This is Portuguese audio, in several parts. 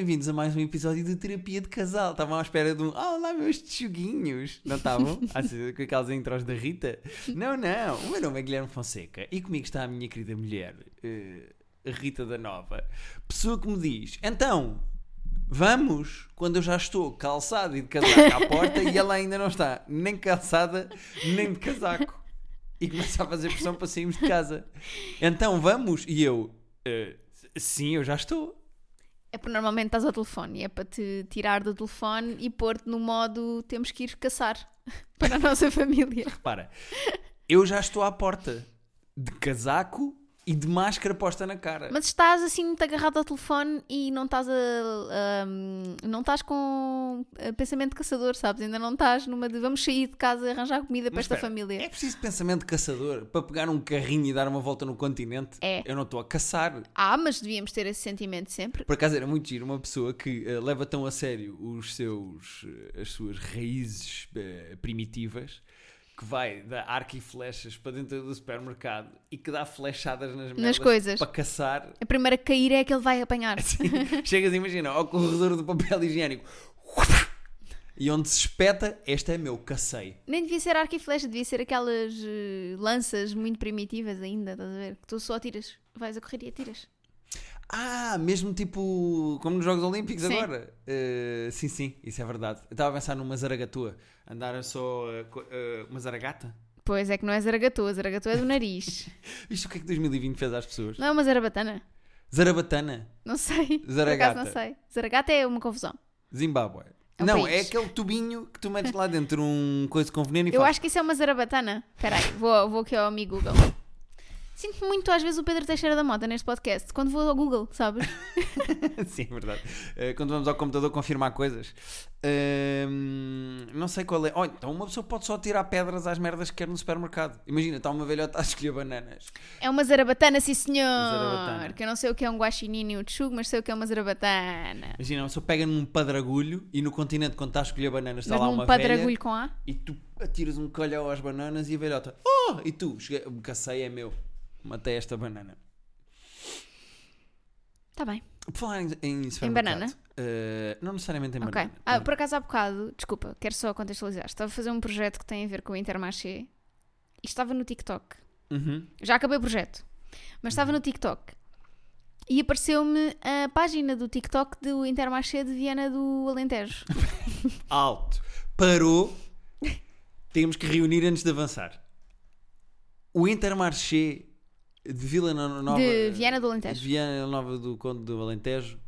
bem-vindos a mais um episódio de Terapia de Casal. Estavam à espera de um. Ah, olá, meus tchuguinhos. Não estavam? Ah, Com aquelas intros da Rita? Não, não. O meu nome é Guilherme Fonseca e comigo está a minha querida mulher, eh, Rita da Nova. Pessoa que me diz: então, vamos? Quando eu já estou calçado e de casaco à porta e ela ainda não está nem calçada nem de casaco. E começa a fazer pressão para sairmos de casa. Então, vamos? E eu: "Eh, sim, eu já estou. É porque normalmente estás ao telefone e é para te tirar do telefone e pôr-te no modo temos que ir caçar para a nossa família. Repara, eu já estou à porta de casaco e de máscara posta na cara. Mas estás assim muito agarrado ao telefone e não estás a, a- não estás com eh, pensamento de caçador, sabes? Ainda não estás numa de vamos sair de casa e arranjar comida para Mas esta espera, família. É preciso pensamento de caçador para pegar um carrinho e dar uma volta no continente? É. Eu não estou a caçar. Ah, mas devíamos ter esse sentimento sempre. Por acaso era muito giro uma pessoa que eh, leva tão a sério os seus, eh, as suas raízes eh, primitivas que vai dar arco e flechas para dentro do supermercado e que dá flechadas nas, merdas coisas. para caçar. A primeira a cair é que ele vai apanhar. Assim, chegas, imagina, ao corredor do papel higiênico e onde se espeta, este é meu, cacei. Nem devia ser arco e flecha, devia ser aquelas eh, lanças muito primitivas ainda, estás a ver? Que tu só atiras, vais a correr e atiras. Ah, mesmo tipo como nos Jogos Olímpicos Sim. agora. Eh, sim, sim, isso é verdade. Eu estava a pensar numa zaragatua. Andar só co- eh, uma zaragata. Pois é que não é zaragatua, zaragatua é do nariz. Isto o que é que 2020 fez às pessoas? não é uma zarabatana? Zarabatana, Não sei. Por Zaragata. acaso não sei. Zaragata é uma confusão. Zimbábue. É um não, país. é aquele tubinho que tu metes lá dentro, um coisa com veneno e Eu faz. acho que isso é uma zarabatana. Espera aí, vou, vou aqui ao amigo Google. Sinto muito às vezes o Pedro Teixeira da Mota neste podcast, quando vou ao Google, sabes? Sim, é verdade. Eh, quando vamos ao computador confirmar coisas. Ehm, não sei qual é. Olha, então uma pessoa pode só tirar pedras às merdas que quer no supermercado. Imagina, está uma velhota a escolher bananas. É uma zarabatana, sim senhor. Zarabatana. Que eu não sei o que é um guaxinim e um tchugo, mas sei o que é uma zarabatana. Imagina, uma pessoa pega num padragulho e no continente, quando está a escolher bananas, está Mas lá uma padragulho velha com A? e tu atiras um colhão às bananas e a velhota, oh! E tu, cheguei, o cacei é meu. Matei esta banana. Está Tá bem. Por falar em, em supermercado, banana? eh, não necessariamente em Ok. banana. Ah, por acaso há bocado, desculpa, quero só contextualizar. Estava a fazer um projeto que tem a ver com o Intermarché e estava no TikTok. Uhum. Já acabei o projeto, mas estava no TikTok. E apareceu-me a página do TikTok do Intermarché de Viana do Alentejo. Alto. Parou. Temos que reunir antes de avançar. O Intermarché de Vila No- Nova... De Viana do Alentejo. de Viana Nova do Conde do Alentejo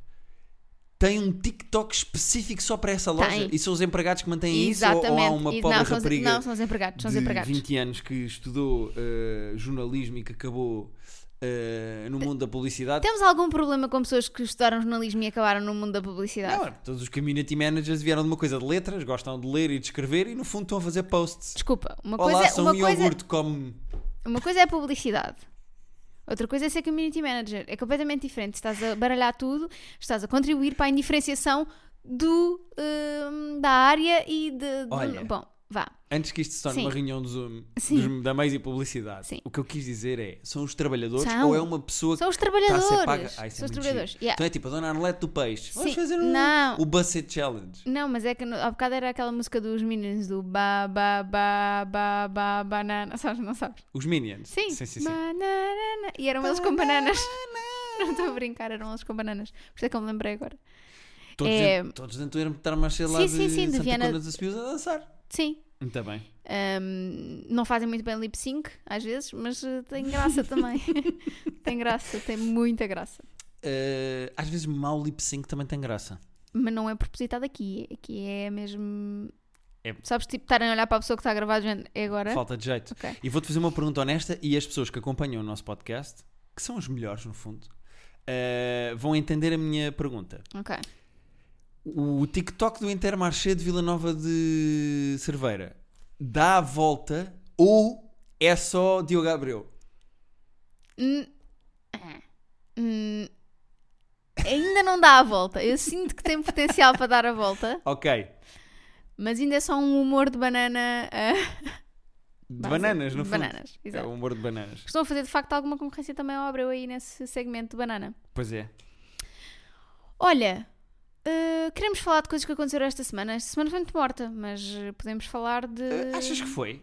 tem um TikTok específico só para essa loja? Tem. E são os empregados que mantêm isso? Ou, há Exatamente. uma E- pobre não, rapariga não, são os empregados. São os de empregados. 20 anos que estudou eh, jornalismo e que acabou eh, no mundo da publicidade? Temos algum problema com pessoas que estudaram jornalismo e acabaram no mundo da publicidade? Não, todos os community managers vieram de uma coisa de letras, gostam de ler e de escrever e no fundo estão a fazer posts. Desculpa, uma Olá, coisa, sou uma, um coisa, iogurte como... uma coisa é publicidade. Outra coisa é ser community manager. É completamente diferente. Estás a baralhar tudo, estás a contribuir para a indiferenciação do, hum, da área e de. de- Olha. bom, vá. Antes que isto se torne Sim. uma reunião do Zoom dos- da Meios e Publicidade, Sim. o que eu quis dizer é: são os trabalhadores São. ou é uma pessoa São os que está a ser paga? Ah, isso é São os muito trabalhadores. Yeah. Então é tipo a dona Arlete do Peixe. Vamos Sim. fazer um, Não. o Busset Challenge. Não, mas é que no, há bocado era aquela música dos Minions do ba ba ba ba ba banana. Sabes, não sabes? Os Minions. Sim. sim, sim. Banana. E eram eles com bananas. Não estou a brincar, eram eles com bananas. Por isso é que eu me lembrei agora. Todos, É- dentro, todos dentro estar mais cedo lá Sim, de sim, sim, de Santa Viana- Cona dos Espios a dançar. Sim. Muito bem. Hum, não fazem muito bem lip sync, às vezes, mas eh, tem graça também. tem graça, tem muita graça. Eh, às vezes mau lip sync também tem graça. Mas não é propositado aqui. Aqui é mesmo. É- Sabes, tipo, estarem a olhar para a pessoa que está a gravar, é agora? Falta de jeito. Ok. E vou-te fazer uma pergunta honesta e as pessoas que acompanham o nosso podcast, que são os melhores no fundo, eh, vão entender a minha pergunta. Ok. O TikTok do Intermarché de Vila Nova de Cerveira dá a volta ou é só Diogo Abreu? Hum, ah, hum, ainda não dá a volta. Eu sinto que tem potencial para dar a volta, Ok. mas ainda é só um humor de banana. ah, De bananas, no De fundo. bananas, É o humor de bananas. Estão a fazer de facto alguma concorrência também ao Abreu aí nesse segmento de banana. Pois é. Olha, Uh, queremos falar de coisas que aconteceram esta semana. Esta semana foi muito morta, mas uh, podemos falar de. Uh, achas que foi?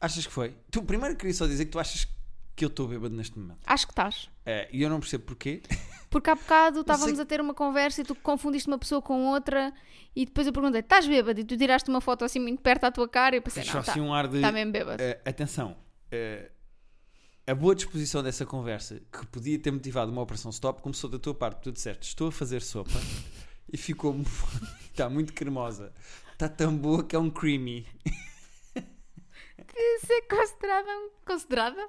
Achas que foi? Tu, primeiro queria só dizer que tu achas que eu estou bêbado neste momento. Acho que estás. Uh, E eu não percebo porquê. Porque há bocado estávamos a ter uma conversa e tu confundiste uma pessoa com outra e depois eu perguntei: estás bêbado? E tu tiraste uma foto assim muito perto à tua cara e eu pensei: não, está assim um ar de. tá mesmo bêbado. Uh, atenção, uh, a boa disposição dessa conversa, que podia ter motivado uma operação stop, começou da tua parte. Tu disseste: Estou a fazer sopa e ficou. Está muito cremosa. Está tão boa que é um creamy. Isso é considerada. Considerada?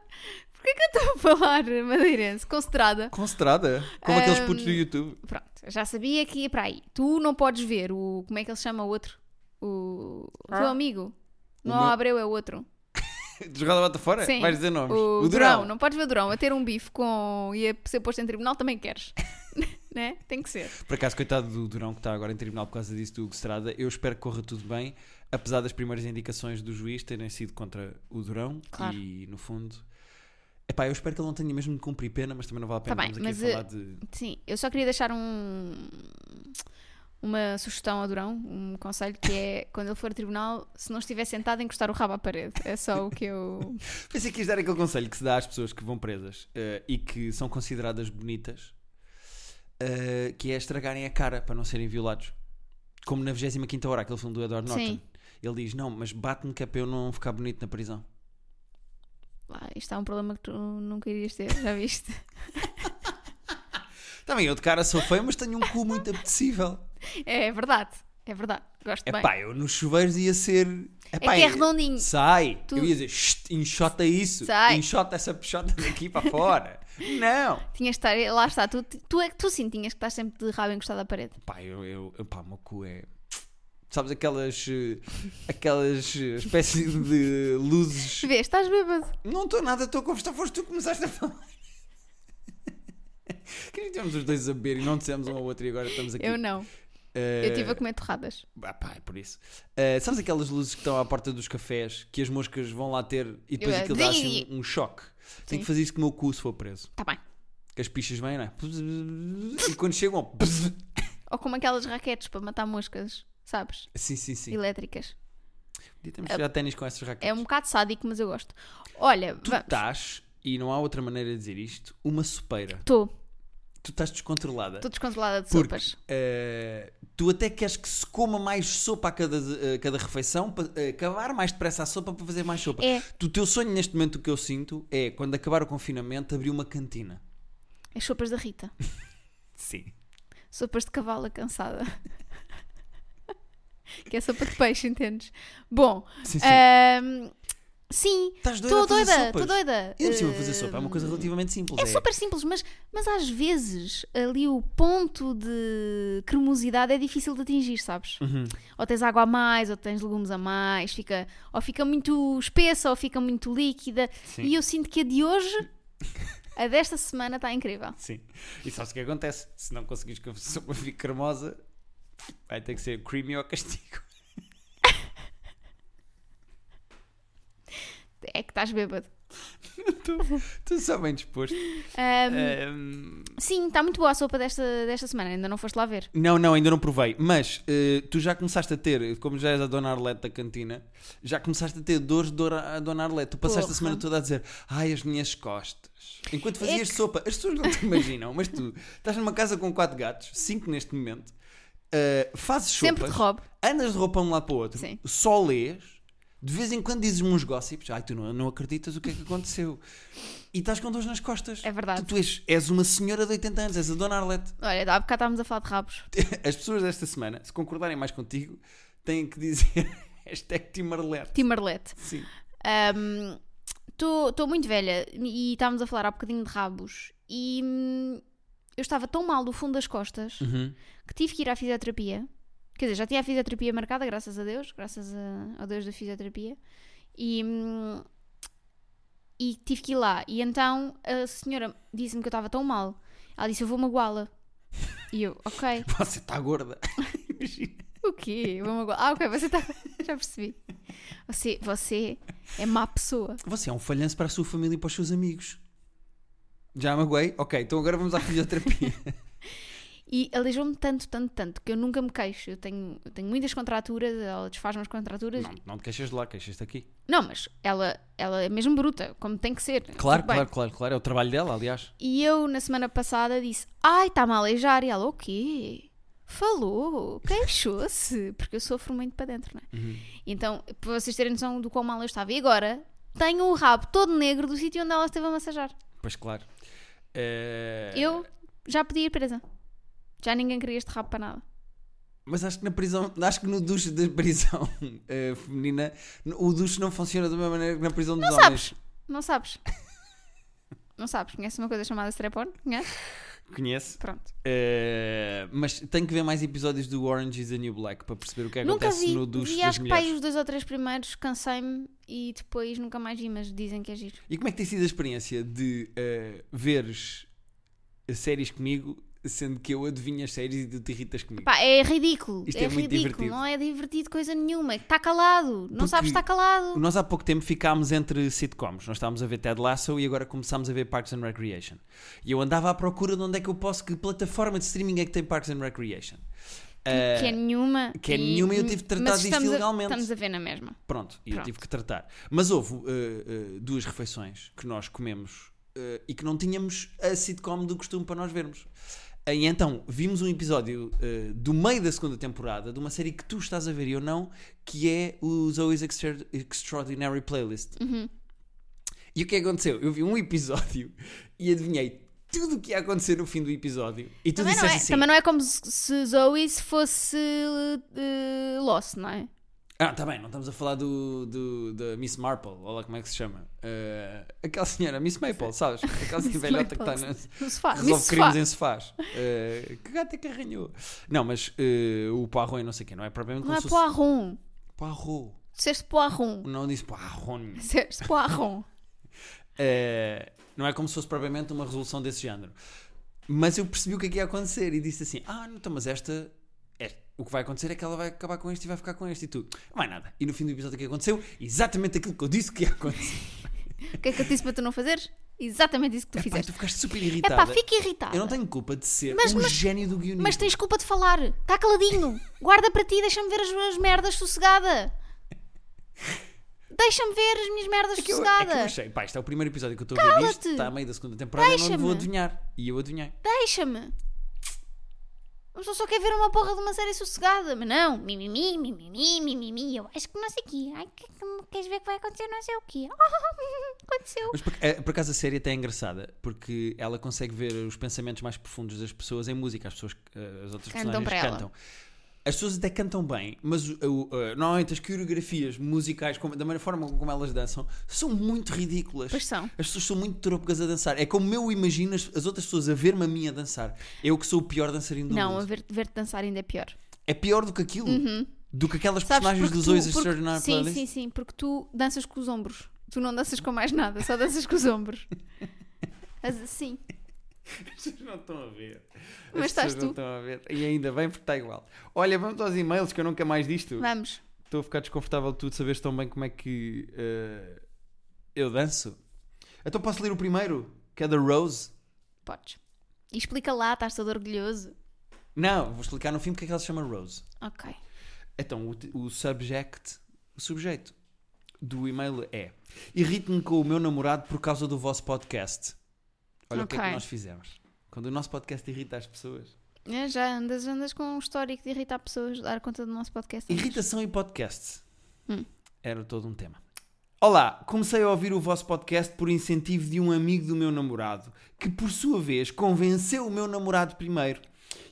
Porquê que eu estou a falar madeirense? Considerada. Concentrada? Como aqueles Um, putos do YouTube. Pronto, já sabia que ia para aí. Tu não podes ver o. Como é que ele se chama o outro? O. o teu Ah. amigo. O Não meu- Abreu é o outro. Jogada bota fora? Sim. Vais dizer nomes. O, O Durão. Durão. Não podes ver o Durão a ter um bife com. e a ser posto em tribunal também queres. Né? Tem que ser. Por acaso, coitado do Durão que está agora em tribunal por causa disso do Hugo Estrada, eu espero que corra tudo bem, apesar das primeiras indicações do juiz terem sido contra o Durão Claro. e no fundo. Epá, eu espero que ele não tenha mesmo de cumprir pena, mas também não vale a pena Tá bem, mas, a falar de. Sim, eu só queria deixar um. Uma sugestão ao Durão, um conselho que é quando ele for a tribunal, se não estiver sentado, encostar o rabo à parede. É só o que eu. Pensei que ias dar aquele conselho que se dá às pessoas que vão presas eh, e que são consideradas bonitas, eh, que é estragarem a cara para não serem violados. Como na 25 hora, aquele filme do Edward Norton. Sim. Ele diz: Não, mas bate-me que é para eu não ficar bonito na prisão. Ah, isto é um problema que tu nunca irias ter, já viste? Também eu de cara sou feio, mas tenho um cu muito apetecível. É, é verdade, é verdade. Gosto É bem. pá, eu nos chuveiros ia ser. Epá, que é redondinho. Sai! Tu- Eu ia dizer, "Shht, enxota isso, Sai. enxota essa peixota daqui para fora. Não! Tinhas de estar, lá está, tu, tu, é, tu sim tinhas que estar sempre de rabo encostado à parede. Pá, eu, eu, pá, o meu cu é. Sabes aquelas. eh, aquelas eh, espécies de luzes. Vês, estás bêbado. Não estou nada, estou a conversar, foste tu que começaste a falar. Que estivemos os dois a beber e não dissemos um ao outro e agora estamos aqui. Eu não. Eh, Eu estive a comer torradas. Ah, pá, é por isso. Eh, sabes aquelas luzes que estão à porta dos cafés que as moscas vão lá ter e depois Eu- aquilo dá assim um, um choque? Tenho que fazer isso com o meu cu se for preso. Tá bem. Que as pichas vêm, não é? E quando chegam. Ou como aquelas raquetes para matar moscas, sabes? Sim, sim, sim. Elétricas. Podia termos jogar ténis com essas raquetes. É um bocado sádico, mas eu gosto. Olha, Tu vamos. estás, e não há outra maneira de dizer isto, uma sopeira. Estou. Tu estás descontrolada. Estou descontrolada de Porque sopas. eh, tu até queres que se coma mais sopa a cada, a cada refeição para acabar mais depressa a sopa para fazer mais sopa. É. O teu sonho neste momento, o que eu sinto, é quando acabar o confinamento, abrir uma cantina. As sopas da Rita. Sim. Sopas de cavalo cansada. que é sopa de peixe, entendes? Bom, Sim, sim. ahm, sim, estou doida, estou doida. É possível fazer sopa, é uma coisa relativamente simples. É super simples, mas, mas às vezes ali o ponto de cremosidade é difícil de atingir, sabes? Uhum. Ou tens água a mais, ou tens legumes a mais, fica, ou fica muito espessa, ou fica muito líquida. Sim. E eu sinto que a de hoje, a desta semana, está incrível. Sim. E sabes o que acontece? Se não conseguires que a sopa fique cremosa, vai ter que ser creamy ou castigo. É que estás bêbado. Estou só bem disposto. Ahm, Ahm, Sim, está muito boa a sopa desta, desta semana, ainda não foste lá ver. Não, não, ainda não provei. Mas eh, tu já começaste a ter, como já és a Dona Arlete da cantina, já começaste a ter dores de dor à Dona Arlete. Tu passaste Porra. a semana toda a dizer, ai, as minhas costas. Enquanto fazias É que- sopa, as pessoas não te imaginam, mas tu estás numa casa com quatro gatos, cinco neste momento, eh, fazes robe. andas de roupa de um lado para o outro, Sim. só lês, de vez em quando dizes-me uns gossips, ai, tu não, não acreditas o que é que aconteceu. E estás com dores nas costas. É verdade. Tu, tu és, és uma senhora de 80 anos, és a Dona Arlete. Olha, há bocado estávamos a falar de rabos. As pessoas desta semana, se concordarem mais contigo, têm que dizer hashtag Timarlete. Timarlete. Sim. Estou muito velha e estávamos a falar há bocadinho de rabos e hum, eu estava tão mal do fundo das costas Uhum. que tive que ir à fisioterapia. Quer dizer, já tinha a fisioterapia marcada, graças a Deus, graças a, ao Deus da fisioterapia. E, hum, e tive que ir lá. E então a senhora disse-me que eu estava tão mal. Ela disse: Eu vou magoá-la. E eu, ok. Você está gorda. Imagina. O quê? Vou magoá Ah, ok, você está. Já percebi. Você, você é má pessoa. Você é um falhanço para a sua família e para os seus amigos. Já magoei? Ok, então agora vamos à fisioterapia. E aleijou-me tanto, tanto, tanto, que eu nunca me queixo. Eu tenho, eu tenho muitas contraturas, ela desfaz-me as contraturas. Não, não te queixas de lá, queixas-te aqui. Não, mas ela, ela é mesmo bruta, como tem que ser. Claro, claro, claro, claro. É o trabalho dela, aliás. E eu, na semana passada, disse: Ai, está-me a aleijar. E ela, o quê? Falou, queixou-se. Porque eu sofro muito para dentro, não é? Uhum. Então, para vocês terem noção do quão mal eu estava. E agora, tenho o rabo todo negro do sítio onde ela esteve a massajar. Pois claro. Eh, Eu já podia ir presa. Já ninguém queria este rabo para nada. Mas acho que na prisão, acho que no duche da prisão eh, feminina, o duche não funciona da mesma maneira que na prisão dos Não homens. sabes? Não sabes? Não sabes? Conheces uma coisa chamada strap-on? Conheces? Conhece? Pronto. Eh, mas tenho que ver mais episódios do Orange is the New Black para perceber o que Nunca acontece vi. no duche vi das acho que mulheres. aí os dois ou três primeiros, cansei-me e depois nunca mais vi, mas dizem que é giro. E como é que tem sido a experiência de eh, veres séries comigo, sendo que eu adivinho as séries e tu te irritas comigo? Pá, é ridículo. Isto é, é muito ridículo. divertido. Não é divertido coisa nenhuma. Está calado. Não Porque sabes estar calado. Nós há pouco tempo ficámos entre sitcoms. Nós estávamos a ver Ted Lasso e agora começámos a ver Parks and Recreation. E eu andava à procura de onde é que eu posso, que plataforma de streaming é que tem Parks and Recreation. Eh, que é nenhuma. que é nenhuma e eu tive de tratar disto estamos a- ilegalmente. estamos a ver na mesma. Pronto, e eu tive que tratar. Mas houve uh, uh, duas refeições que nós comemos uh, e que não tínhamos a sitcom do costume para nós vermos. Uh, E então vimos um episódio uh, do meio da segunda temporada de uma série que tu estás a ver e eu não, que é o Zoe's Extra- Extraordinary Playlist. Uhum. E o que é que aconteceu? Eu vi um episódio e adivinhei tudo o que ia acontecer no fim do episódio. E tu Também não, disseste é, assim: também não é como se Zoe se fosse eh, Lost, não é? Ah, tá bem, não estamos a falar do, do, da Miss Marple, olha lá como é que se chama. Uh, aquela senhora, Miss Maple, sabes? Aquela senhora velhota que está. No sofá. Resolve Miss crimes Sofá. em sofás. Uh, que gato é que arranhou? Não, mas uh, o Poirot e não sei o quê, não é propriamente Não é Poirron. Poirot. Disseste Poirron. Não disse Poirot. Disseste Poirron. Uh, não é como se fosse propriamente uma resolução desse género. Mas eu percebi o que é que ia acontecer e disse assim: Ah, não, então, mas esta. É- o que vai acontecer é que ela vai acabar com este e vai ficar com este e tu. Não vai nada. E no fim do episódio o que aconteceu? Exatamente aquilo que eu disse que ia acontecer. O que é que eu disse para tu não fazeres? Exatamente isso que tu Epá, fizeste. tu ficaste super É irritada. pá, fica irritada. Eu não tenho culpa de ser Mas- um mas- gênio do guionismo. Mas tens culpa de falar. Está caladinho. Guarda para ti, deixa-me ver as minhas merdas sossegada. Deixa-me ver as minhas merdas É que, eu, é sossegada. eu achei, pá, isto é o primeiro episódio que eu estou a ver isto, está a meio da segunda temporada, eu não vou adivinhar. E eu adivinhei. Deixa-me. A pessoa só quer ver uma porra de uma série sossegada. Mas não. Mimimi, mimimi, mimimi. Eu acho que não sei o quê. Ai, que, que- queres ver o que vai acontecer? Não sei o quê. Aconteceu. Mas por, eh, por acaso a série até é engraçada, porque ela consegue ver os pensamentos mais profundos das pessoas em música. As pessoas, eh, as outras Cantam personagens para ela. As pessoas até cantam bem, mas o- eh, normalmente as coreografias musicais, como- da maneira forma como elas dançam, são muito ridículas. Pois são. As pessoas são muito trópicas a dançar. É como eu imagino as, as outras pessoas a ver-me a mim a dançar. Eu que sou o pior dançarino do Não, a mundo. ver- ver-te dançar ainda é pior. É pior do que aquilo. Do que aquelas Sabes, personagens dos porque- Extraordinary Sim, Playlist. sim, sim. Porque tu danças com os ombros. Tu não danças com mais nada. Só danças com os ombros. Mas assim. As pessoas não estão a ver. As Mas estás pessoas não tu. estão a ver. E ainda bem porque está igual. Olha, vamos aos e-mails que eu nunca mais disto. Vamos. Estou a ficar desconfortável de tu de saberes tão bem como é que eh, eu danço. Então posso ler o primeiro, que é da Rose. Podes. E explica lá, estás todo orgulhoso. Não, vou explicar no fim porque é que ela se chama Rose. Ok. Então, o, o subject, o sujeito do e-mail é Irrito-me com o meu namorado por causa do vosso podcast. Olha o que é que nós fizemos. Quando o nosso podcast irrita as pessoas. É, já andas, andas com um histórico de irritar pessoas, dar conta do nosso podcast. Irritação e podcast. Hum. Era todo um tema. Olá, comecei a ouvir o vosso podcast por incentivo de um amigo do meu namorado, que por sua vez convenceu o meu namorado primeiro.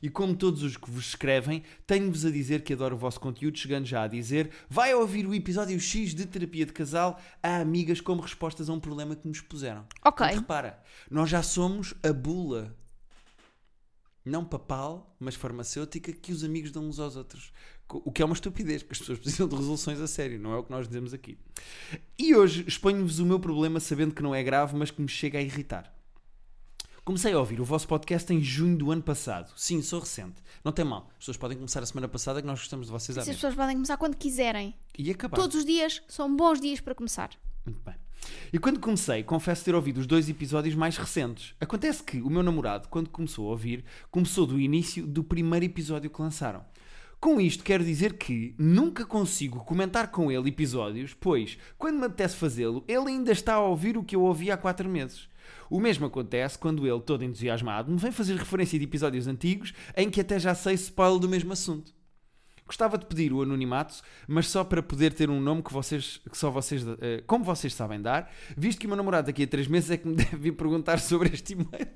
E como todos os que vos escrevem, tenho-vos a dizer que adoro o vosso conteúdo, chegando já a dizer: vai ouvir o episódio X de terapia de casal a amigas como respostas a um problema que nos puseram. Ok. Porque repara, nós já somos a bula, não papal, mas farmacêutica, que os amigos dão uns aos outros. O que é uma estupidez, porque as pessoas precisam de resoluções a sério, não é o que nós dizemos aqui. E hoje exponho-vos o meu problema sabendo que não é grave, mas que me chega a irritar. Comecei a ouvir o vosso podcast em junho do ano passado. Sim, sou recente. Não tem mal. As pessoas podem começar a semana passada que nós gostamos de vocês as pessoas podem começar quando quiserem. E acabar. Todos os dias são bons dias para começar. Muito bem. E quando comecei, confesso ter ouvido os dois episódios mais recentes. Acontece que o meu namorado, quando começou a ouvir, começou do início do primeiro episódio que lançaram. Com isto, quero dizer que nunca consigo comentar com ele episódios, pois, quando me apetece fazê-lo, ele ainda está a ouvir o que eu ouvi há quatro meses. O mesmo acontece quando ele, todo entusiasmado, me vem fazer referência de episódios antigos em que até já sei spoiler do mesmo assunto. Gostava de pedir o anonimato, mas só para poder ter um nome que vocês, que só vocês, eh, como vocês sabem dar, visto que o meu namorado daqui a três meses é que me deve vir perguntar sobre este e-mail.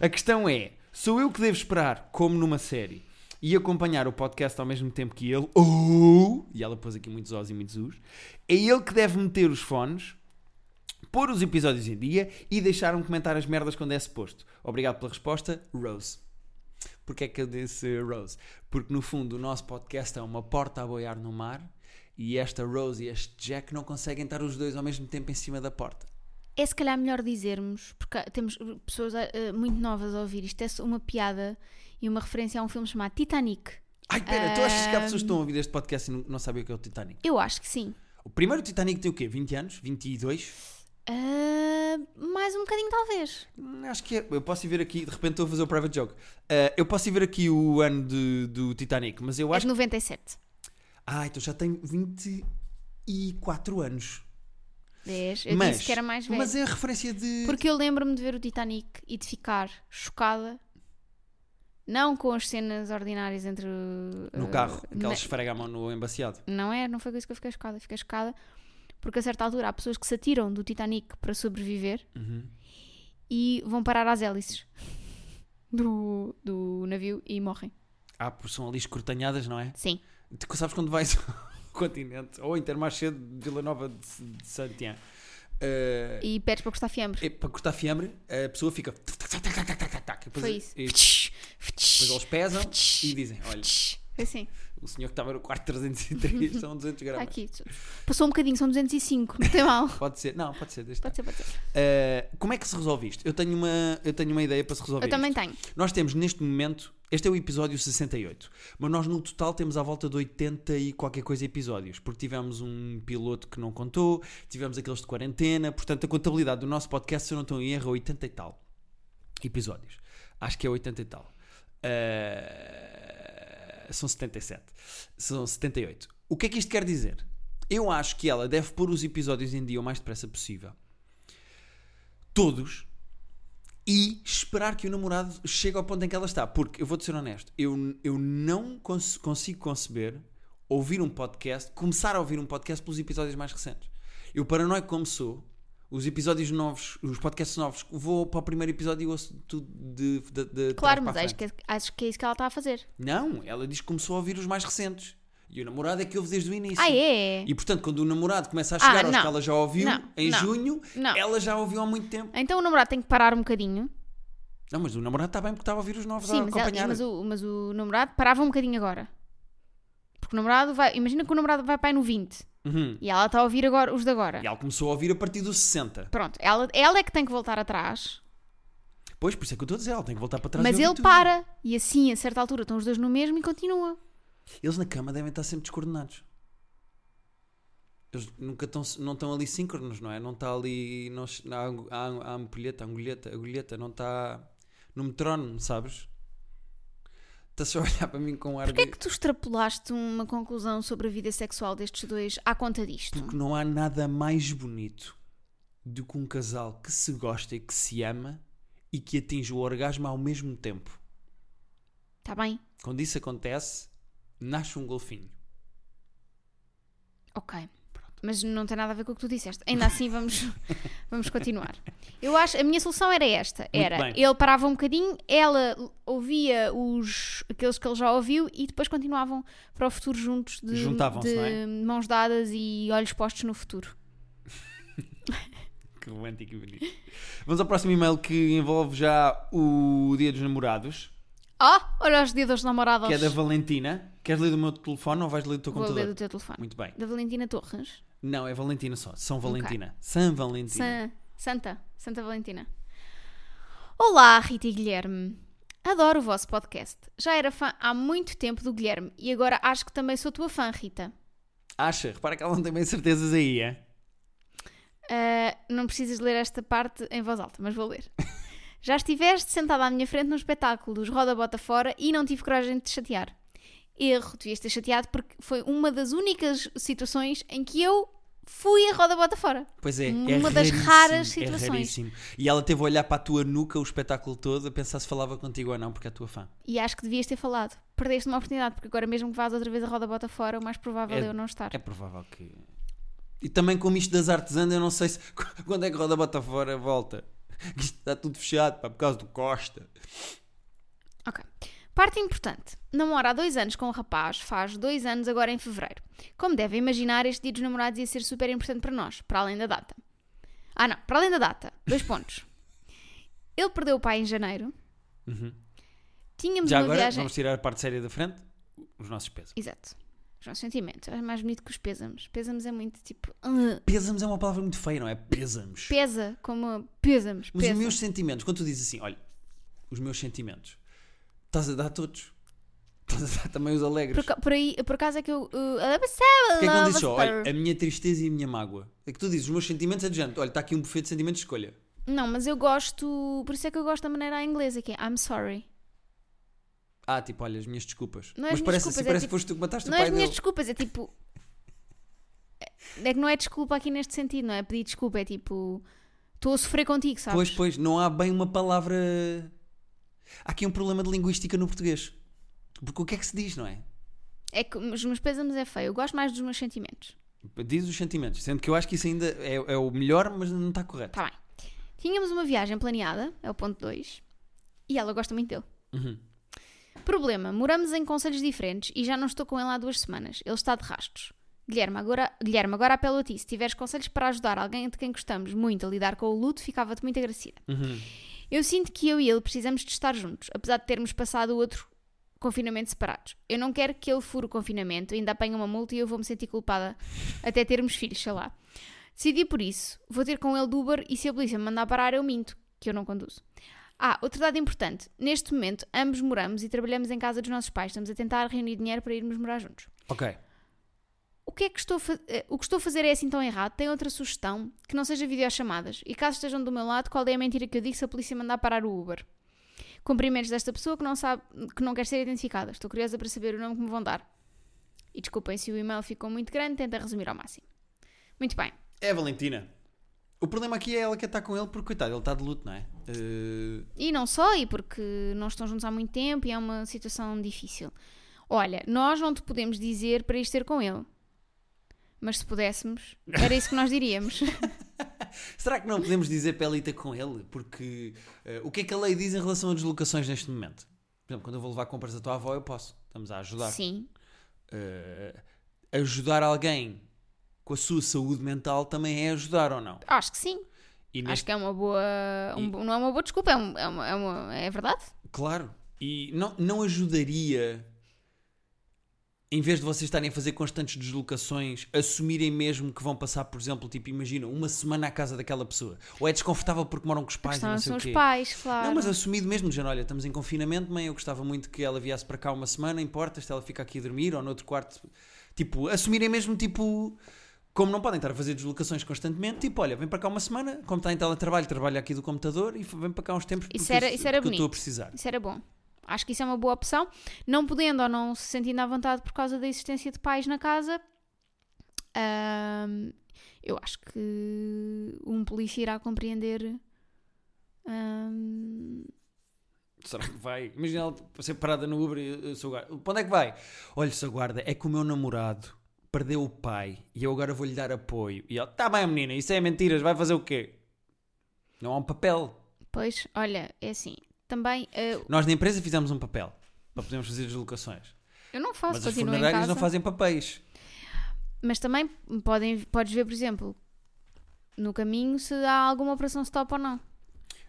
a questão é, sou eu que devo esperar, como numa série, e acompanhar o podcast ao mesmo tempo que ele, ou, e ela pôs aqui muitos os e muitos us, é ele que deve meter os fones, pôr os episódios em dia e deixar um comentar as merdas quando é suposto. Obrigado pela resposta, Rose. Porquê é que eu disse Rose? Porque no fundo o nosso podcast é uma porta a boiar no mar e esta Rose e este Jack não conseguem estar os dois ao mesmo tempo em cima da porta. É se calhar melhor dizermos, porque temos pessoas uh, muito novas a ouvir isto, é uma piada e uma referência a um filme chamado Titanic. Ai, pera, tu achas que há pessoas que estão a ouvir este podcast e não, não sabem o que é o Titanic? Eu acho que sim. O primeiro Titanic tem o quê? 20 anos? 22? Uh, mais um bocadinho, talvez. Acho que é. Eu posso ir ver aqui, de repente estou a fazer o private joke. Uh, eu posso ir ver aqui o ano de- do Titanic, mas eu É acho de 97. Ah, então já tenho 24 anos. 10. Eu mas, disse que era mais velho. mas é a referência de. Porque eu lembro-me de ver o Titanic e de ficar chocada. Não com as cenas ordinárias entre. No carro, em que na- esfrega a mão no embaciado. Não é, não foi com isso que eu fiquei chocada. Fiquei chocada porque a certa altura há pessoas que se atiram do Titanic para sobreviver Uhum. e vão parar às hélices do, do navio e morrem. Ah, porque são ali escrutanhadas, não é? Sim. Tu sabes quando vais ao continente ou Intermarché de Vila Nova de, de Santiago uh, E pedes para cortar fiambres. e para cortar fiambre, a pessoa fica. Foi isso. e depois eles pesam e dizem: Olha, Assim. o senhor que estava no quarto 303 são 200 Está gramas. aqui. Passou um bocadinho, são 205. Não tem mal. Pode ser, não, pode ser, Pode ser, pode ser. Uh, como é que se resolve isto? Eu tenho uma, eu tenho uma ideia para se resolver. Eu também isto. tenho. Nós temos neste momento, este é o episódio 68, mas nós no total temos à volta de 80 e qualquer coisa episódios, porque tivemos um piloto que não contou, tivemos aqueles de quarentena, portanto a contabilidade do nosso podcast, se eu não estou em erro, é 80 e tal episódios. Acho que é 80 e tal. Uh, são 77. São 78. O que é que isto quer dizer? Eu acho que ela deve pôr os episódios em dia o mais depressa possível. Todos. E esperar que o namorado chegue ao ponto em que ela está. Porque, eu vou-te ser honesto, eu, eu não cons- consigo conceber ouvir um podcast, começar a ouvir um podcast pelos episódios mais recentes. Eu, paranoico como sou, os episódios novos, os podcasts novos, vou para o primeiro episódio e ouço tudo de, de, de Claro, mas acho que, acho que é isso que ela está a fazer. Não, ela diz que começou a ouvir os mais recentes. E o namorado é que ouve desde o início. Ah, é? E portanto, quando o namorado começa a chegar Ah, aos não. que ela já ouviu, Não, em não, junho, ela já ouviu há muito tempo. Então o namorado tem que parar um bocadinho. Não, mas o namorado está bem porque estava a ouvir os novos Sim, a mas, ela- acompanhar. mas o, mas o namorado parava um bocadinho agora. Porque o namorado vai. Imagina que o namorado vai para aí no 20 Uhum. e ela está a ouvir agora os de agora. E ela começou a ouvir a partir dos 60. Pronto, ela, ela é que tem que voltar atrás, Pois, por isso é que eu estou a dizer, ela tem que voltar para trás mas ele tudo. para e assim, a certa altura, estão os dois no mesmo e continua. Eles na cama devem estar sempre descoordenados. Eles nunca estão, não estão ali síncronos, não é? Não está ali. Não, a, a, a ampulheta, a agulheta, a agulheta, não está no metrónomo, sabes? Está-se a olhar para mim com ar Porquê é de- que tu extrapolaste uma conclusão sobre a vida sexual destes dois à conta disto? Porque não há nada mais bonito do que um casal que se gosta e que se ama e que atinge o orgasmo ao mesmo tempo. Está Tá bem? Quando isso acontece, nasce um golfinho. Ok. Mas não tem nada a ver com o que tu disseste. Ainda assim, vamos, vamos continuar. Eu acho, a minha solução era esta: era ele parava um bocadinho, ela ouvia os, aqueles que ele já ouviu e depois continuavam para o futuro juntos, de, Juntavam-se, de não é? mãos dadas e olhos postos no futuro. Que romântico e bonito. Vamos ao próximo e-mail que envolve já o Dia dos Namorados, Oh, olha os dedos namorados. que é da Valentina. Queres ler do meu telefone ou vais ler do teu Vou computador? ler do teu telefone. Muito bem. Da Valentina Torres. Não, é Valentina só. São Valentina. São Valentina. San- Santa. Santa Valentina. Olá, Rita e Guilherme. Adoro o vosso podcast. Já era fã há muito tempo do Guilherme e agora acho que também sou tua fã, Rita. Acha? Repara que ela não tem bem certezas aí, é? Ah, não precisas ler esta parte em voz alta, mas vou ler. Já estiveste sentada à minha frente num espetáculo dos Roda Bota Fora e não tive coragem de te chatear. Erro, devias ter chateado porque foi uma das únicas situações em que eu fui a Roda Bota Fora. Pois é, é Uma das raríssimo, raras é situações. raríssimo. E ela teve a olhar para a tua nuca o espetáculo todo a pensar se falava contigo ou não, porque é a tua fã. E acho que devias ter falado. Perdeste uma oportunidade, porque agora mesmo que vás outra vez a Roda Bota Fora, o mais provável é, É- eu não estar. É provável que. E também como isto das artes anda, eu não sei se quando é que roda bota fora volta. Isto está tudo fechado, pá, por causa do Costa. Ok. Parte importante. Namora há dois anos com um rapaz, faz dois anos agora em fevereiro. Como devem imaginar, este dia dos namorados ia ser super importante para nós, para além da data. Ah, não, para além da data. Dois pontos. Ele perdeu o pai em janeiro. Tínhamos Já uma agora, viagem. vamos tirar a parte séria da frente, os nossos pesos. Exato. Os nossos sentimentos. É mais bonito que os pêsames. Pêsames é muito tipo. "Ugh". Pêsamos é uma palavra muito feia, não é? Pêsamos. Pesa, como pêsames. Mas pesa. os meus sentimentos, quando tu dizes assim, olha, os meus sentimentos, estás a dar a todos. Estás a dar também os alegres. Por, por aí, por acaso é que eu. Uh, Porquê é que não dizes só, olha, a minha tristeza e a minha mágoa? É que tu dizes, os meus sentimentos é do género, olha, está aqui um buffet de sentimentos, escolha. Não, mas eu gosto. Por isso é que eu gosto da maneira à inglesa, que é I'm sorry. Ah, tipo, olha, as minhas desculpas. Não é Mas parece desculpas, assim, é parece tipo- que foste tu que mataste Não o é pai as minhas dele. desculpas, é tipo. É que não é desculpa aqui neste sentido, não é pedir desculpa, é tipo. Estou a sofrer contigo, sabes? Pois, pois, não há bem uma palavra. Há aqui um problema de linguística no português. Porque o que é que se diz, não é? É que os meus pésamos é feio, eu gosto mais dos meus sentimentos. Diz os sentimentos. Sendo que eu acho que isso ainda é, é o melhor, mas não está correto. Tá bem. Tínhamos uma viagem planeada, é o ponto 2, e ela gosta muito dele. Uhum. Problema: moramos em conselhos diferentes e já não estou com ele há duas semanas. Ele está de rastos. Guilherme, agora, Guilherme, agora apelo a ti. Se tiveres conselhos para ajudar alguém de quem gostamos muito a lidar com o luto, ficava-te muito agradecida. Uhum. Eu sinto que eu e ele precisamos de estar juntos, apesar de termos passado o outro confinamento separados. Eu não quero que ele fure o confinamento, ainda apanhe uma multa e eu vou me sentir culpada até termos filhos, sei lá. Decidi por isso, vou ter com ele do Uber e se a polícia me mandar parar eu minto, que eu não conduzo. Ah, outro dado importante. Neste momento, ambos moramos e trabalhamos em casa dos nossos pais. Estamos a tentar reunir dinheiro para irmos morar juntos. Ok. O que é que estou eh, o que estou a fazer é assim tão errado? Tem outra sugestão? Que não seja videochamadas. E caso estejam do meu lado, qual é a mentira que eu digo se a polícia mandar parar o Uber? Cumprimentos desta pessoa que não sabe, que não quer ser identificada. Estou curiosa para saber o nome que me vão dar. E desculpem se o e-mail ficou muito grande, tenta resumir ao máximo. Muito bem. É a Valentina. O problema aqui é ela que está com ele porque, coitado, ele está de luto, não é? Eh, E não só, e porque não estão juntos há muito tempo e é uma situação difícil. Olha, nós não te podemos dizer para isto ter com ele. Mas se pudéssemos, era isso que nós diríamos. Será que não podemos dizer ter com ele? Porque eh, o que é que a lei diz em relação a deslocações neste momento? Por exemplo, quando eu vou levar compras da tua avó, eu posso. Estamos a ajudar. Sim. Eh, ajudar alguém com a sua saúde mental também é ajudar ou não? Acho que sim. E Acho neste- que é uma boa. um E- não é uma boa desculpa, é, um- é, uma, é, uma- é verdade. Claro. E não, não ajudaria, em vez de vocês estarem a fazer constantes deslocações, assumirem mesmo que vão passar, por exemplo, tipo, imagina, uma semana à casa daquela pessoa. Ou é desconfortável porque moram com os pais não sei são o os quê. pais, claro. Não, mas assumido mesmo, dizendo, olha, estamos em confinamento, mãe, eu gostava muito que ela viesse para cá uma semana, importa se ela fica aqui a dormir ou noutro quarto. Tipo, assumirem mesmo, tipo, como não podem estar a fazer deslocações constantemente, tipo, olha, vem para cá uma semana, como está em teletrabalho, trabalha aqui do computador e vem para cá uns tempos Isso porque, era- isso era porque eu estou a bonito. precisar. Isso era bom. Acho que isso é uma boa opção. Não podendo ou não se sentindo à vontade por causa da existência de pais na casa, eu acho que um polícia irá compreender. Será que vai? Imagina ela ser parada no Uber e eu sou guarda. Para onde é que vai? Olha, sou guarda, é que o meu namorado perdeu o pai e eu agora vou-lhe dar apoio. E ela, tá bem, menina, isso é mentiras, vai fazer o quê? Não há um papel. pois, olha, é assim. Também eh, Nós na empresa fizemos um papel para podermos fazer deslocações. eu não faço, Mas as funerárias não fazem papéis. Mas também podem, podes ver, por exemplo, no caminho se há alguma operação stop ou não.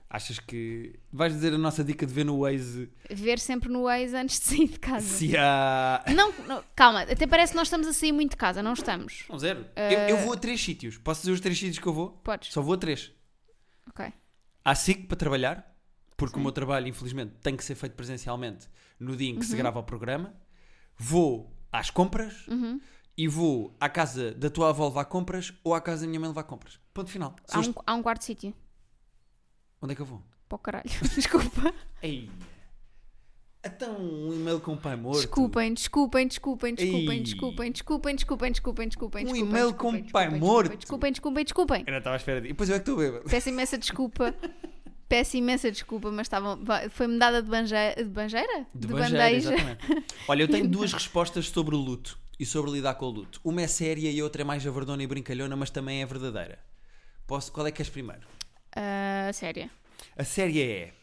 Achas que. Vais dizer a nossa dica de ver no Waze Ver sempre no Waze antes de sair de casa. se há. Não, não, calma, até parece que nós estamos a sair muito de casa, não estamos. Não, zero. Eh, Eu, eu vou a três sítios. Posso dizer os três sítios que eu vou? Podes. Só vou a três. Ok. Há SIC para trabalhar, porque Sim. o meu trabalho, infelizmente, tem que ser feito presencialmente no dia em que se Uhum. grava o programa. Vou às compras Uhum. e vou à casa da tua avó levar compras ou à casa da minha mãe levar compras. Ponto final. Se Há um, há um quarto sítio. Onde é que eu vou? Para o caralho. Desculpa. Ei. Então, um e-mail com o pai morto. Desculpem, desculpem, desculpem, desculpem, desculpem, desculpem, desculpem, desculpem, desculpem. Um e-mail com desculpem, pai morto. Desculpem, desculpem, desculpem. Eu não estava à espera disso. E depois eu é que estou bêbado. Peço imensa desculpa. Peço imensa desculpa, mas estavam. Foi-me dada de banjeira. De banjeira? De, banjeira, exatamente. Olha, eu tenho duas respostas sobre o luto e sobre lidar com o luto. Uma é séria e a outra é mais javardona e brincalhona, mas também é verdadeira. Posso, qual é que és primeiro? Ah, séria. A séria é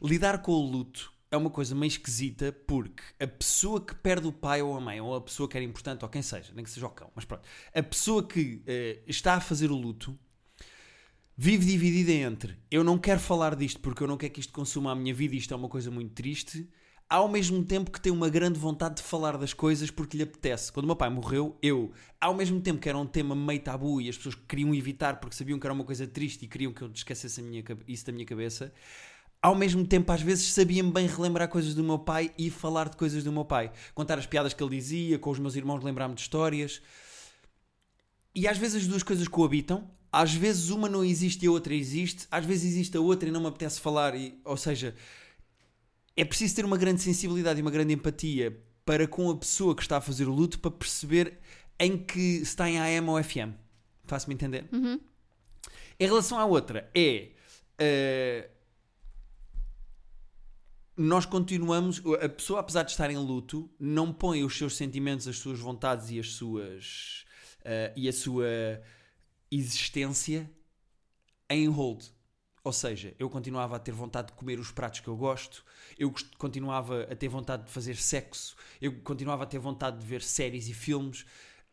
lidar com o luto é uma coisa meio esquisita porque a pessoa que perde o pai ou a mãe, ou a pessoa que era importante, ou quem seja, nem que seja o cão, mas pronto, a pessoa que eh, está a fazer o luto vive dividida entre eu não quero falar disto porque eu não quero que isto consuma a minha vida e isto é uma coisa muito triste, ao mesmo tempo que tem uma grande vontade de falar das coisas porque lhe apetece. Quando o meu pai morreu, eu, ao mesmo tempo que era um tema meio tabu e as pessoas queriam evitar porque sabiam que era uma coisa triste e queriam que eu esquecesse minha, isso da minha cabeça, ao mesmo tempo, às vezes, sabia-me bem relembrar coisas do meu pai e falar de coisas do meu pai. Contar as piadas que ele dizia, com os meus irmãos, lembrar-me de histórias. E às vezes as duas coisas coabitam. Às vezes uma não existe e a outra existe. Às vezes existe a outra e não me apetece falar. E, ou seja, é preciso ter uma grande sensibilidade e uma grande empatia para com a pessoa que está a fazer o luto para perceber em que se está em AM ou FM. Faço-me entender? Uhum. Em relação à outra, é. eh, nós continuamos. A pessoa, apesar de estar em luto, não põe os seus sentimentos, as suas vontades e as suas. eh, e a sua existência em hold. Ou seja, eu continuava a ter vontade de comer os pratos que eu gosto, eu continuava a ter vontade de fazer sexo, eu continuava a ter vontade de ver séries e filmes.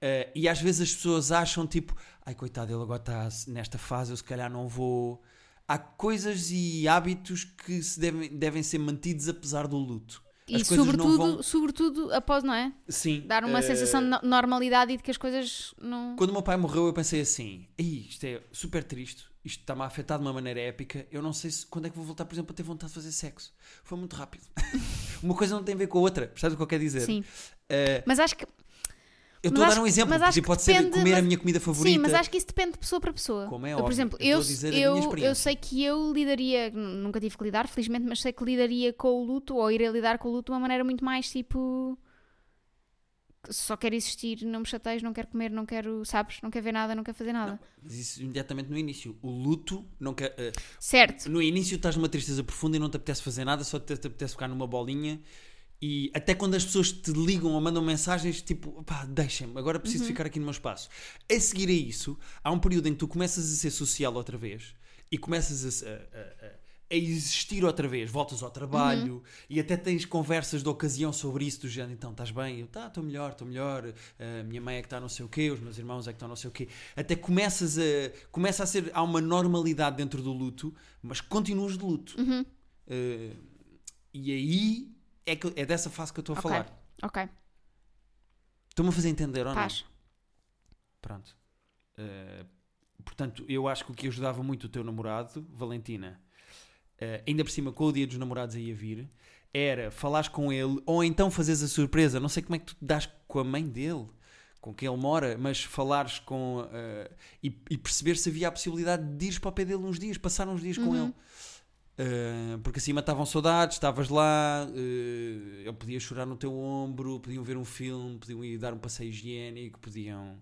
eh, e às vezes as pessoas acham tipo, ai coitado, ele agora está nesta fase, eu se calhar não vou. Há coisas e hábitos que se devem, devem ser mantidos apesar do luto. E sobretudo, vão- sobretudo após, não é? Sim. Dar uma eh, sensação de no- normalidade e de que as coisas não. Quando o meu pai morreu, eu pensei assim: "Ei, isto é super triste, isto está-me a afetar de uma maneira épica. Eu não sei se, quando é que vou voltar, por exemplo, a ter vontade de fazer sexo. Foi muito rápido. uma coisa não tem a ver com a outra, percebes o que eu quero dizer? Sim. Eh, Mas acho que. Eu estou a dar um exemplo, mas pode ser depende, comer a mas- minha comida favorita. Sim, mas acho que isso depende de pessoa para pessoa. Como é eu, por óbvio, exemplo, eu eu, a a eu, sei que eu lidaria, nunca tive que lidar, felizmente, mas sei que lidaria com o luto ou iria lidar com o luto de uma maneira muito mais tipo. Só quero existir, não me chateias, não quero comer, não quero, sabes? Não quero ver nada, não quero fazer nada. Mas isso imediatamente no início. O luto, não quer, eh, Certo. no início estás numa tristeza profunda e não te apetece fazer nada, só te, te apetece ficar numa bolinha. E até quando as pessoas te ligam ou mandam mensagens, tipo, pá, deixem-me, agora preciso ficar aqui no meu espaço. A seguir a isso, há um período em que tu começas a ser social outra vez e começas a, a- a- a existir outra vez, voltas ao trabalho e até tens conversas de ocasião sobre isso, do género, então estás bem? Eu, tá, estou melhor, estou melhor, a minha mãe é que está não sei o quê, os meus irmãos é que estão não sei o quê. Até começas a, começa a ser, há uma normalidade dentro do luto, mas continuas de luto. Uhum. Eh, e aí é, que, é dessa fase que eu estou a Ok. falar. Ok. Estou-me a fazer entender ou não? Paz. Pronto. Eh, portanto, eu acho que o que ajudava muito o teu namorado, Valentina, eh, ainda por cima com o dia dos namorados aí a vir, era falares com ele ou então fazeres a surpresa. Não sei como é que tu te das com a mãe dele, com quem ele mora, mas falares com. eh, e, e perceber se havia a possibilidade de ires para o pé dele uns dias, passar uns dias com Uhum. ele. Uh, porque assim matavam saudades, estavas lá, uh, ele podia chorar no teu ombro, podiam ver um filme, podiam ir dar um passeio higiênico, podiam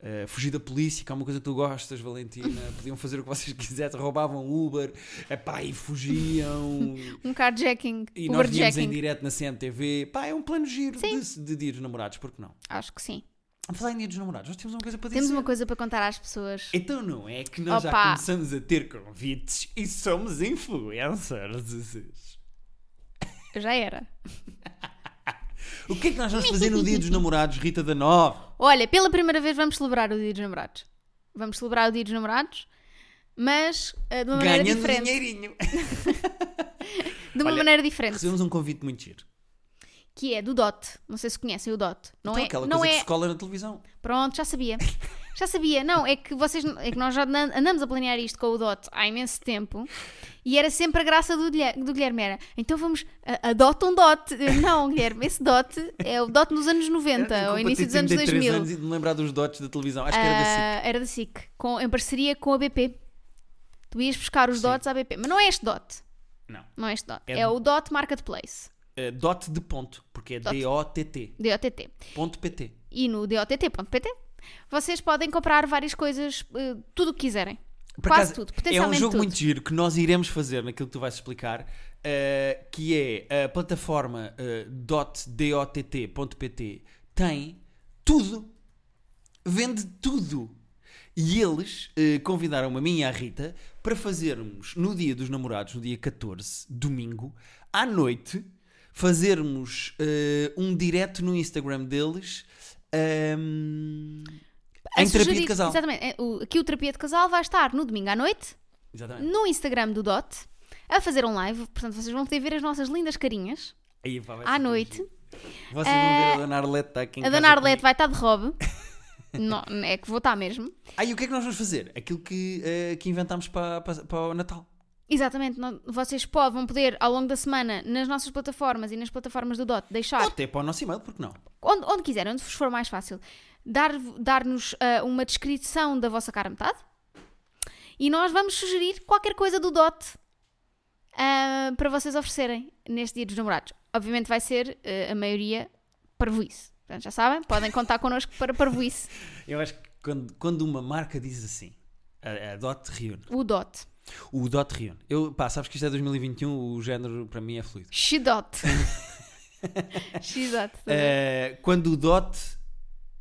uh, fugir da polícia, que é uma coisa que tu gostas, Valentina, podiam fazer o que vocês quisessem, roubavam Uber, epá, e fugiam, Um carjacking. e nós víamos em direto na CMTV, pá, é um plano giro de, de dia dos namorados, porque não? Acho que sim. Falar em dia dos namorados, nós temos uma coisa para Temos dizer. uma coisa para contar às pessoas. Então não é que nós já Opa. começamos a ter convites e somos influencers. Eu já era. O que é que nós vamos fazer no dia dos namorados, Rita da Nova? Olha, pela primeira vez vamos celebrar o Dia dos Namorados. Vamos celebrar o Dia dos Namorados, mas eh, de uma maneira Ganhando diferente. dinheirinho. De uma Olha, maneira diferente. Recebemos um convite muito giro. Que é do DOT. Não sei se conhecem o DOT. Não então, é, aquela não coisa é... que se cola na televisão. Pronto, já sabia. Já sabia, não, é que vocês é que nós já andam- andamos a planear isto com o Dot há imenso tempo e era sempre a graça do Guilherme, do Guilherme era, então vamos, adota um Dot. Não, Guilherme, esse Dot é o Dot dos anos 90, Eu ou início dos anos 33 2000. anos e de me lembrar dos dots da televisão. Acho que era da SIC. Ah, era da SIC, com, em parceria com a BP. Tu ias buscar os Sim. dots à BP, mas não é este dot. Não. Não é este dot. É É, o dot marketplace. Uh, dot de ponto, porque é Dot. D-O-T-T. DOTT. Ponto PT. E no dott.pt vocês podem comprar várias coisas, eh, tudo o que quiserem. Por Quase acaso, tudo, É um potencialmente jogo tudo. muito giro que nós iremos fazer naquilo que tu vais explicar, uh, que é a plataforma uh, .dott.pt tem tudo. Vende tudo. E eles convidaram-me a mim e à Rita para fazermos no dia dos namorados, no dia 14, domingo, à noite, fazermos uh, um direto no Instagram deles um, A em terapia de sugerir- casal. Exatamente. É, Aqui o terapia de casal vai estar no domingo à noite, Exatamente. no Instagram do Dot, a fazer um live. Portanto, vocês vão poder ver as nossas lindas carinhas Aí, pá, à noite. Vocês vão ver a Dona Arlete está aqui em A Dona Arlete vai estar de robe. Não, é que vou estar mesmo. Ah, e o que é que nós vamos fazer? Aquilo que, eh, que inventámos para, para, para o Natal. Exatamente. não- vocês po- vão poder, ao longo da semana, nas nossas plataformas e nas plataformas do Dot, deixar Ou até para o nosso e-mail, porque não? onde, onde quiserem, onde vos for mais fácil, dar- dar-nos ah, uma descrição da vossa cara metade e nós vamos sugerir qualquer coisa do DOT ah, para vocês oferecerem neste dia dos namorados. Obviamente vai ser ah, a maioria parvoíce. Portanto, já sabem, podem contar connosco para parvoíce. Eu acho que quando, quando uma marca diz assim, a, a DOT reúne. O DOT. O DOT reúne. Eu, pá, sabes que isto é 2021, o género para mim é fluido. X-DOT. X-DOT. Eh, quando o DOT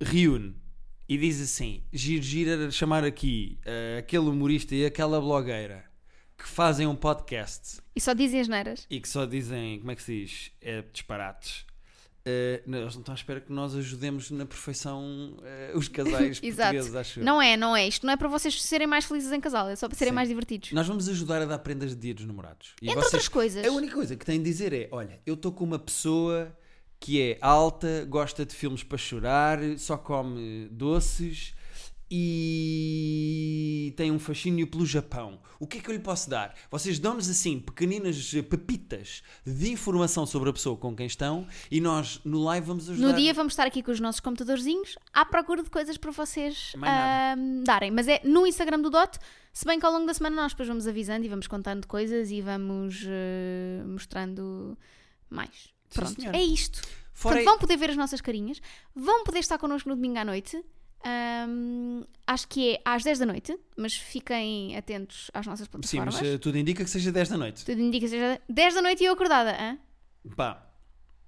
reúne e diz assim, giro, giro era chamar aqui eh, aquele humorista e aquela blogueira que fazem um podcast E só dizem as neiras. e que só dizem, como é que se diz? É, disparates. Não, eles não estão à espera que nós ajudemos na perfeição eh, os casais portugueses, acho. Não é, não é. Isto não é para vocês serem mais felizes em casal, é só para serem Sim. mais divertidos. Nós vamos ajudar a dar prendas de dia dos namorados. E Entre vocês- outras coisas. A única coisa que têm de dizer é: olha, eu estou com uma pessoa que é alta, gosta de filmes para chorar, só come doces e tem um fascínio pelo Japão. O que é que eu lhe posso dar? Vocês dão-nos assim pequeninas pepitas de informação sobre a pessoa com quem estão e nós no live vamos ajudar. No dia vamos estar aqui com os nossos computadorzinhos à procura de coisas para vocês ahm, darem. Mas é no Instagram do Dot, se bem que ao longo da semana nós depois vamos avisando e vamos contando coisas e vamos eh, mostrando mais. Sim, Pronto, senhora. é isto. Fora Portanto, vão poder ver as nossas carinhas, vão poder estar connosco no domingo à noite. Ahm, acho que é às 10 da noite, mas fiquem atentos às nossas Sim, plataformas. mas eh, tudo indica que seja 10 da noite. Tudo indica que seja 10 da noite e eu acordada. hã? Pá,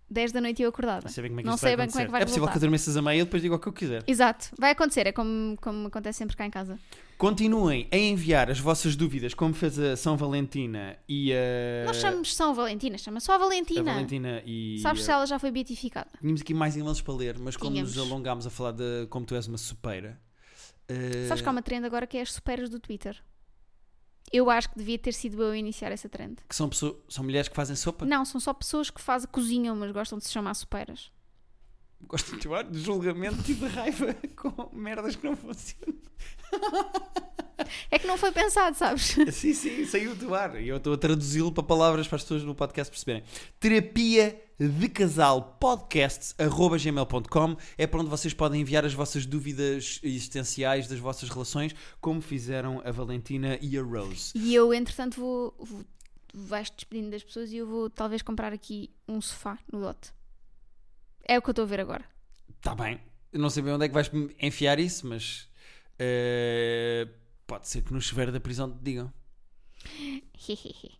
10 da noite e eu acordada. não sei bem como é que Não isto sei vai bem como é que acontecer. vai É possível resultar. que eu adormeças a meia e depois digo o que eu quiser. Exato, vai acontecer, é como, como acontece sempre cá em casa. Continuem a enviar as vossas dúvidas, como fez a São Valentina e a. Nós chamamos São Valentina, chama só a a Valentina. Valentina e. Sabes a- se ela já foi beatificada? Tínhamos aqui mais e-mails para ler, mas como Tínhamos. nos alongámos a falar de como tu és uma sopeira. eh, Sabes que há uma trend agora que é as superas do Twitter. Eu acho que devia ter sido eu a iniciar essa trend. que são, pessoas, são mulheres que fazem sopa? Não, são só pessoas que fazem, cozinham, mas gostam de se chamar superas. Gosto de chamar de julgamento e de raiva com merdas que não funcionam. É que não foi pensado, sabes? Sim, sim, saiu do ar. E eu estou a traduzi-lo para palavras para as pessoas no podcast perceberem. Terapia de casal podcasts.gmail.com é para onde vocês podem enviar as vossas dúvidas existenciais das vossas relações, como fizeram a Valentina e a Rose. E eu, entretanto, vou. vou vais-te despedindo das pessoas e eu vou talvez comprar aqui um sofá no lote. É o que eu estou a ver agora. Está Tá bem. Eu não sei bem onde é que vais enfiar isso, mas eh, pode ser que no chuveiro da prisão te digam.